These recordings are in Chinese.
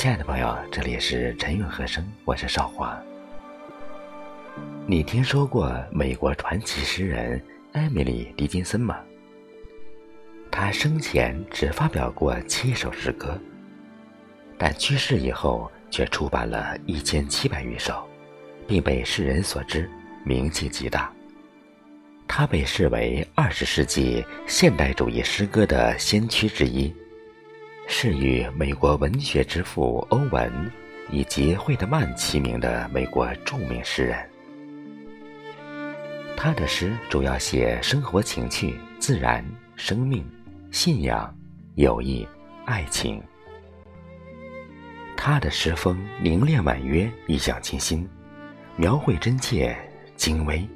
亲爱的朋友，这里是陈韵和声，我是少华。你听说过美国传奇诗人艾米丽·狄金森吗？她生前只发表过七首诗歌，但去世以后却出版了一千七百余首，并被世人所知，名气极大。她被视为二十世纪现代主义诗歌的先驱之一。是与美国文学之父欧文以及惠特曼齐名的美国著名诗人。他的诗主要写生活情趣、自然、生命、信仰、友谊、爱情。他的诗风凝练婉约，意象清新，描绘真切、精微，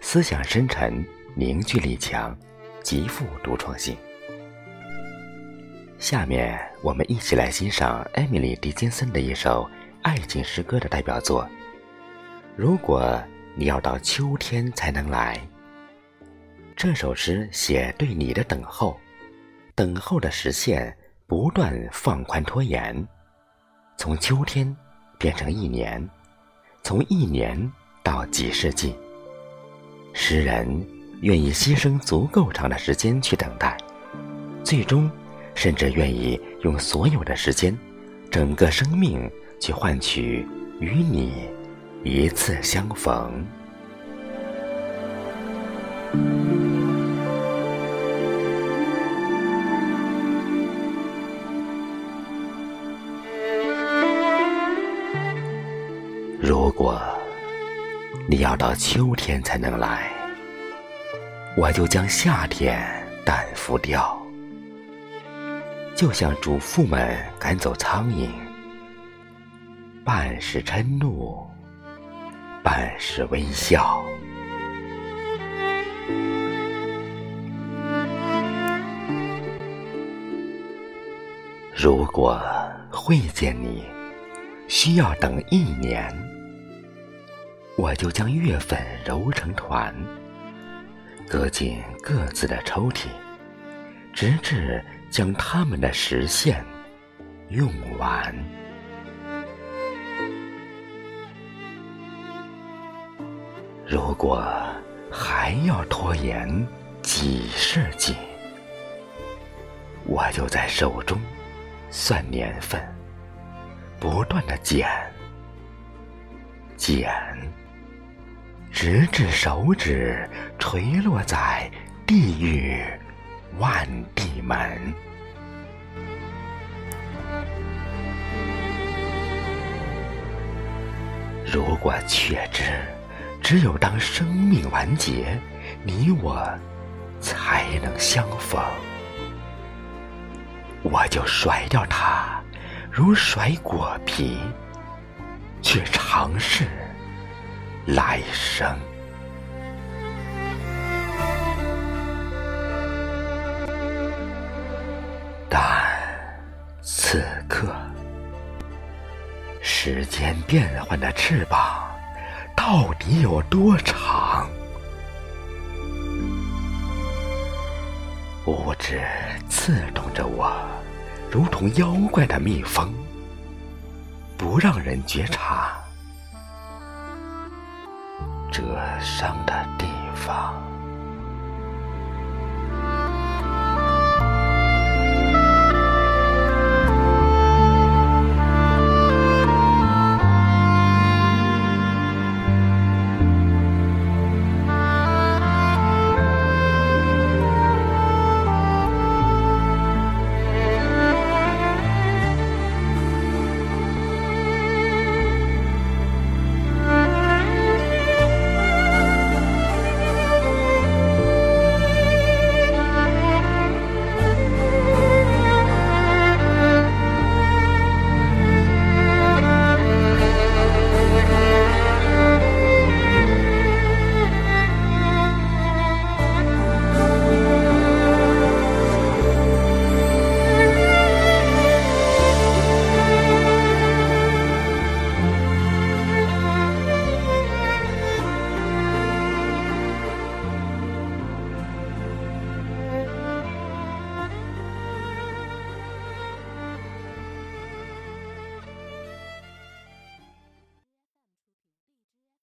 思想深沉，凝聚力强，极富独创性。下面我们一起来欣赏艾米丽·狄金森的一首爱情诗歌的代表作。如果你要到秋天才能来，这首诗写对你的等候，等候的实现不断放宽拖延，从秋天变成一年，从一年到几世纪。诗人愿意牺牲足够长的时间去等待，最终。甚至愿意用所有的时间，整个生命去换取与你一次相逢。如果你要到秋天才能来，我就将夏天担负掉。就像主妇们赶走苍蝇，半是嗔怒，半是微笑。如果会见你需要等一年，我就将月份揉成团，搁进各自的抽屉，直至。将他们的时限用完。如果还要拖延几世纪，我就在手中算年份，不断的减减，直至手指垂落在地狱。万地门。如果确知，只有当生命完结，你我才能相逢，我就甩掉它，如甩果皮，去尝试来生。此刻，时间变幻的翅膀到底有多长？物质刺痛着我，如同妖怪的蜜蜂，不让人觉察蛰伤的地方。